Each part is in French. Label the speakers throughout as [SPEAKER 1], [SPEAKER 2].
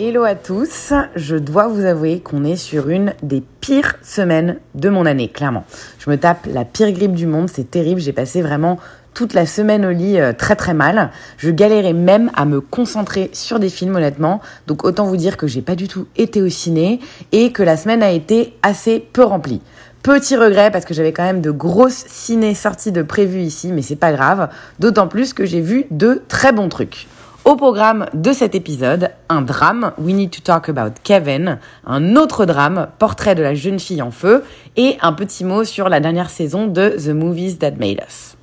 [SPEAKER 1] Hello à tous, je dois vous avouer qu'on est sur une des pires semaines de mon année, clairement. Je me tape la pire grippe du monde, c'est terrible, j'ai passé vraiment toute la semaine au lit euh, très très mal. Je galérais même à me concentrer sur des films honnêtement, donc autant vous dire que j'ai pas du tout été au ciné et que la semaine a été assez peu remplie. Petit regret parce que j'avais quand même de grosses ciné sorties de prévues ici, mais c'est pas grave, d'autant plus que j'ai vu de très bons trucs. Au programme de cet épisode, un drame, We Need to Talk About Kevin, un autre drame, Portrait de la jeune fille en feu, et un petit mot sur la dernière saison de The Movies That Made Us.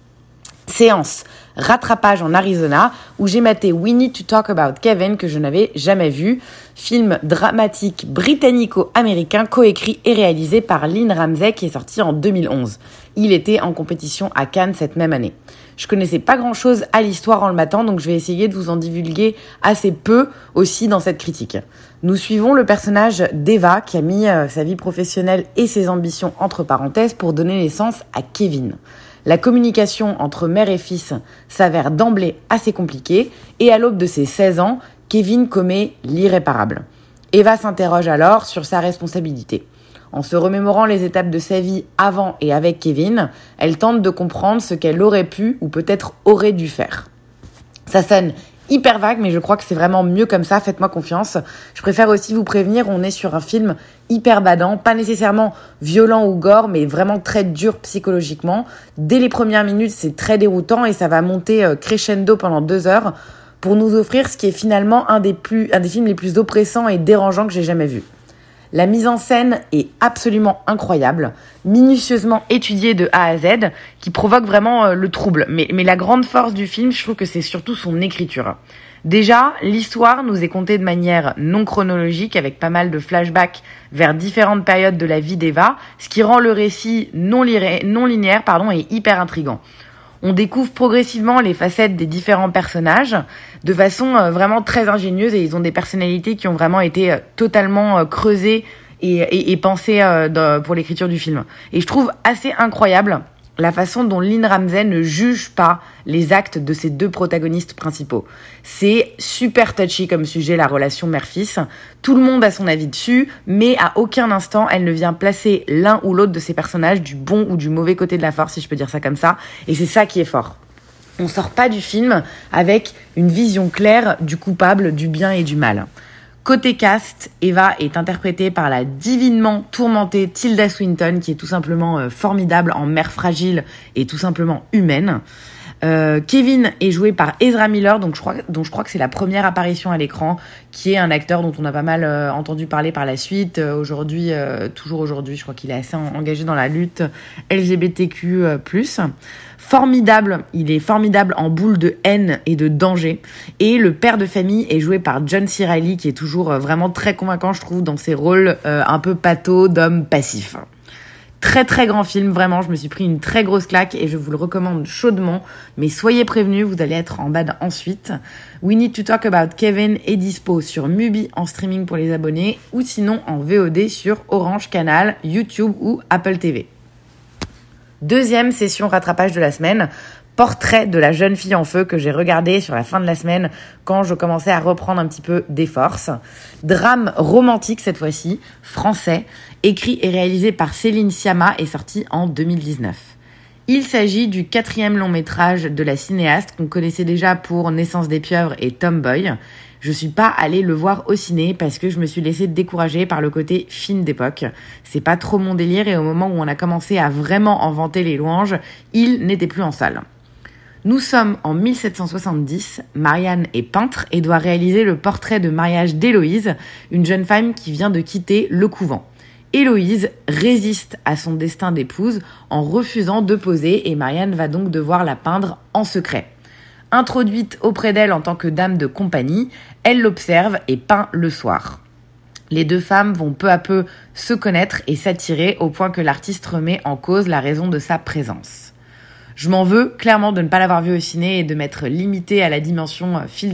[SPEAKER 1] Séance rattrapage en Arizona où j'ai maté We Need to Talk About Kevin que je n'avais jamais vu, film dramatique britannico-américain coécrit et réalisé par Lynn Ramsey qui est sorti en 2011. Il était en compétition à Cannes cette même année. Je connaissais pas grand chose à l'histoire en le matant, donc je vais essayer de vous en divulguer assez peu aussi dans cette critique. Nous suivons le personnage d'Eva qui a mis euh, sa vie professionnelle et ses ambitions entre parenthèses pour donner naissance à Kevin. La communication entre mère et fils s'avère d'emblée assez compliquée et à l'aube de ses 16 ans, Kevin commet l'irréparable. Eva s'interroge alors sur sa responsabilité. En se remémorant les étapes de sa vie avant et avec Kevin, elle tente de comprendre ce qu'elle aurait pu ou peut-être aurait dû faire. Ça sonne hyper vague, mais je crois que c'est vraiment mieux comme ça, faites-moi confiance. Je préfère aussi vous prévenir, on est sur un film hyper badant, pas nécessairement violent ou gore, mais vraiment très dur psychologiquement. Dès les premières minutes, c'est très déroutant et ça va monter euh, crescendo pendant deux heures pour nous offrir ce qui est finalement un des, plus, un des films les plus oppressants et dérangeants que j'ai jamais vu. La mise en scène est absolument incroyable, minutieusement étudiée de A à Z, qui provoque vraiment euh, le trouble. Mais, mais la grande force du film, je trouve que c'est surtout son écriture. Déjà, l'histoire nous est contée de manière non chronologique, avec pas mal de flashbacks vers différentes périodes de la vie d'Eva, ce qui rend le récit non, non linéaire pardon, et hyper intrigant. On découvre progressivement les facettes des différents personnages de façon euh, vraiment très ingénieuse et ils ont des personnalités qui ont vraiment été euh, totalement euh, creusées et, pensées pour l'écriture du film. Et je trouve assez incroyable la façon dont Lynn Ramsey ne juge pas les actes de ses deux protagonistes principaux. C'est super touchy comme sujet la relation mère-fils. Tout le monde a son avis dessus, mais à aucun instant elle ne vient placer l'un ou l'autre de ces personnages du bon ou du mauvais côté de la force, si je peux dire ça comme ça. Et c'est ça qui est fort. On sort pas du film avec une vision claire du coupable, du bien et du mal. Côté cast, Eva est interprétée par la divinement tourmentée Tilda Swinton, qui est tout simplement euh, formidable en mère fragile et tout simplement humaine. Euh, Kevin est joué par Ezra Miller, donc je crois, dont je crois que c'est la première apparition à l'écran, qui est un acteur dont on a pas mal euh, entendu parler par la suite. Euh, aujourd'hui, euh, toujours aujourd'hui, je crois qu'il est assez en, engagé dans la lutte LGBTQ+. Formidable, il est formidable en boule de haine et de danger. Et le père de famille est joué par John C. Qui est toujours vraiment très convaincant, je trouve, dans ses rôles un peu pato d'homme passif. Très très grand film, vraiment, je me suis pris une très grosse claque et je vous le recommande chaudement. Mais soyez prévenus, vous allez être en bad ensuite. We Need to Talk About Kevin est dispo sur Mubi en streaming pour les abonnés ou sinon en VOD sur Orange Canal, YouTube ou Apple TV. Deuxième session rattrapage de la semaine, portrait de la jeune fille en feu que j'ai regardé sur la fin de la semaine quand je commençais à reprendre un petit peu des forces. Drame romantique cette fois-ci, français, écrit et réalisé par Céline Sciamma et sorti en 2019. Il s'agit du quatrième long métrage de la cinéaste qu'on connaissait déjà pour Naissance des pieuvres et Tomboy. Je suis pas allée le voir au ciné parce que je me suis laissée décourager par le côté film d'époque. C'est pas trop mon délire et au moment où on a commencé à vraiment en vanter les louanges, il n'était plus en salle. Nous sommes en 1770, Marianne est peintre et doit réaliser le portrait de mariage d'Héloïse, une jeune femme qui vient de quitter le couvent. Héloïse résiste à son destin d'épouse en refusant de poser et Marianne va donc devoir la peindre en secret. Introduite auprès d'elle en tant que dame de compagnie, elle l'observe et peint le soir. Les deux femmes vont peu à peu se connaître et s'attirer au point que l'artiste remet en cause la raison de sa présence. Je m'en veux clairement de ne pas l'avoir vu au ciné et de m'être limité à la dimension euh, film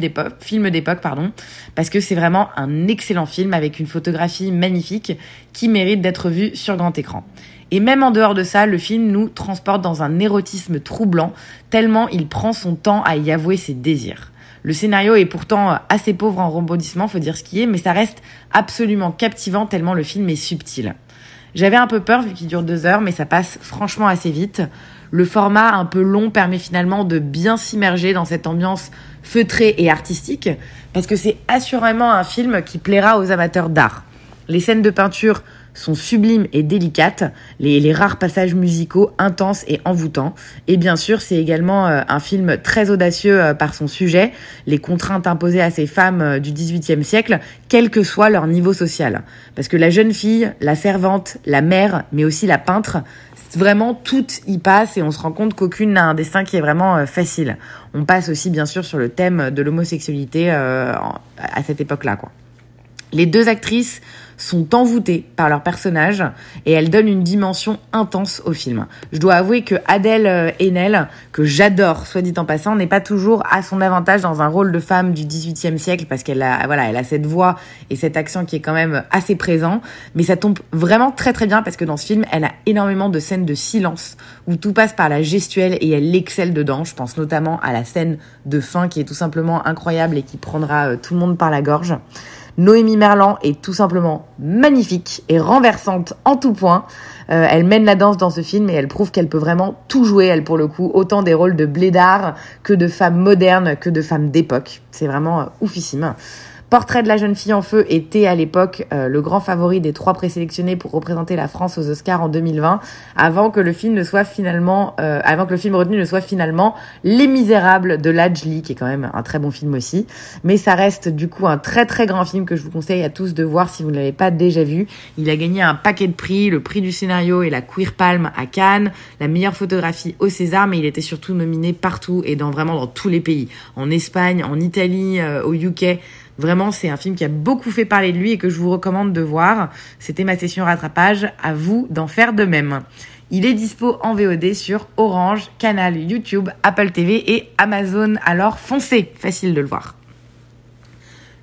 [SPEAKER 1] d'époque, pardon, parce que c'est vraiment un excellent film avec une photographie magnifique qui mérite d'être vu sur grand écran. Et même en dehors de ça, le film nous transporte dans un érotisme troublant, tellement il prend son temps à y avouer ses désirs. Le scénario est pourtant assez pauvre en rebondissements, faut dire ce qui est, mais ça reste absolument captivant tellement le film est subtil. J'avais un peu peur vu qu'il dure deux heures, mais ça passe franchement assez vite. Le format un peu long permet finalement de bien s'immerger dans cette ambiance feutrée et artistique, parce que c'est assurément un film qui plaira aux amateurs d'art. Les scènes de peinture sont sublimes et délicates, les, rares passages musicaux intenses et envoûtants. Et bien sûr, c'est également euh, un film très audacieux euh, par son sujet, les contraintes imposées à ces femmes euh, du XVIIIe siècle, quel que soit leur niveau social. Parce que la jeune fille, la servante, la mère, mais aussi la peintre, vraiment toutes y passent et on se rend compte qu'aucune n'a un destin qui est vraiment facile. On passe aussi bien sûr sur le thème de l'homosexualité à cette époque-là, quoi. Les deux actrices sont envoûtées par leur personnage et elles donnent une dimension intense au film. Je dois avouer que Adèle euh, Haenel, que j'adore, soit dit en passant, n'est pas toujours à son avantage dans un rôle de femme du XVIIIe siècle parce qu'elle a, voilà, elle a cette voix et cet accent qui est quand même assez présent. Mais ça tombe vraiment très très bien parce que dans ce film, elle a énormément de scènes de silence où tout passe par la gestuelle et elle excelle dedans. Je pense notamment à la scène de fin qui est tout simplement incroyable et qui prendra euh, tout le monde par la gorge. Noémie Merlan est tout simplement magnifique et renversante en tout point. Euh, elle mène la danse dans ce film et elle prouve qu'elle peut vraiment tout jouer, elle pour le coup, autant des rôles de blédard que de femmes modernes, que de femmes d'époque. C'est vraiment euh, oufissime. Portrait de la jeune fille en feu était à l'époque euh, le grand favori des trois présélectionnés pour représenter la France aux Oscars en 2020, avant que le film ne soit finalement, euh, avant que le film retenu ne soit finalement Les Misérables de Lajli, qui est quand même un très bon film aussi. Mais ça reste du coup un très très grand film que je vous conseille à tous de voir si vous ne l'avez pas déjà vu. Il a gagné un paquet de prix, le prix du scénario et la Queer Palm à Cannes, la meilleure photographie au César, mais il était surtout nominé partout et dans vraiment dans tous les pays, en Espagne, en Italie, euh, au UK. Vraiment, c'est un film qui a beaucoup fait parler de lui et que je vous recommande de voir. C'était ma session rattrapage. À vous d'en faire de même. Il est dispo en VOD sur Orange, Canal, YouTube, Apple TV et Amazon. Alors foncez, facile de le voir.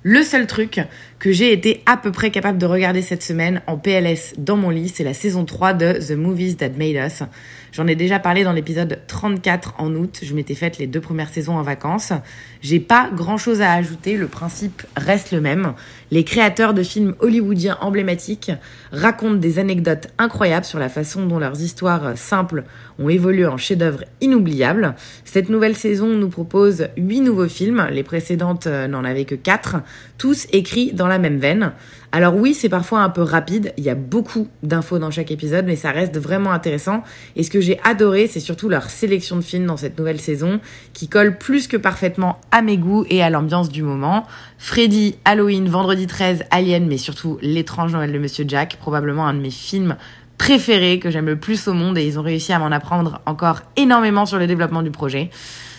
[SPEAKER 1] Le seul truc que j'ai été à peu près capable de regarder cette semaine en PLS dans mon lit, c'est la saison 3 de The Movies That Made Us. J'en ai déjà parlé dans l'épisode 34 en août. Je m'étais faite les deux premières saisons en vacances. J'ai pas grand chose à ajouter. Le principe reste le même. Les créateurs de films hollywoodiens emblématiques racontent des anecdotes incroyables sur la façon dont leurs histoires simples ont évolué en chefs-d'œuvre inoubliables. Cette nouvelle saison nous propose huit nouveaux films. Les précédentes n'en avaient que quatre. Tous écrits dans la même veine. Alors oui, c'est parfois un peu rapide, il y a beaucoup d'infos dans chaque épisode, mais ça reste vraiment intéressant. Et ce que j'ai adoré, c'est surtout leur sélection de films dans cette nouvelle saison, qui colle plus que parfaitement à mes goûts et à l'ambiance du moment. Freddy, Halloween, Vendredi 13, Alien, mais surtout L'étrange Noël de Monsieur Jack, probablement un de mes films préférés que j'aime le plus au monde et ils ont réussi à m'en apprendre encore énormément sur le développement du projet.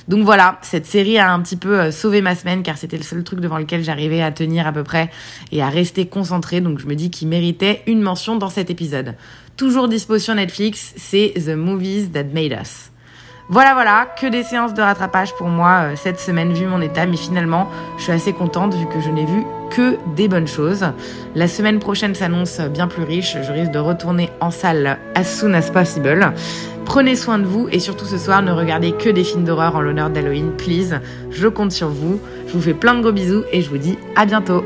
[SPEAKER 1] Donc voilà, cette série a un petit peu euh, sauvé ma semaine car c'était le seul truc devant lequel j'arrivais à tenir à peu près et à rester concentrée. Donc je me dis qu'il méritait une mention dans cet épisode. Toujours dispo sur Netflix, c'est The Movies That Made Us. Voilà, voilà, que des séances de rattrapage pour moi euh, cette semaine vu mon état, mais finalement, je suis assez contente vu que je n'ai vu que des bonnes choses. La semaine prochaine s'annonce bien plus riche, je risque de retourner en salle as soon as possible. Prenez soin de vous et surtout ce soir, ne regardez que des films d'horreur en l'honneur d'Halloween, please. Je compte sur vous. Je vous fais plein de gros bisous et je vous dis à bientôt.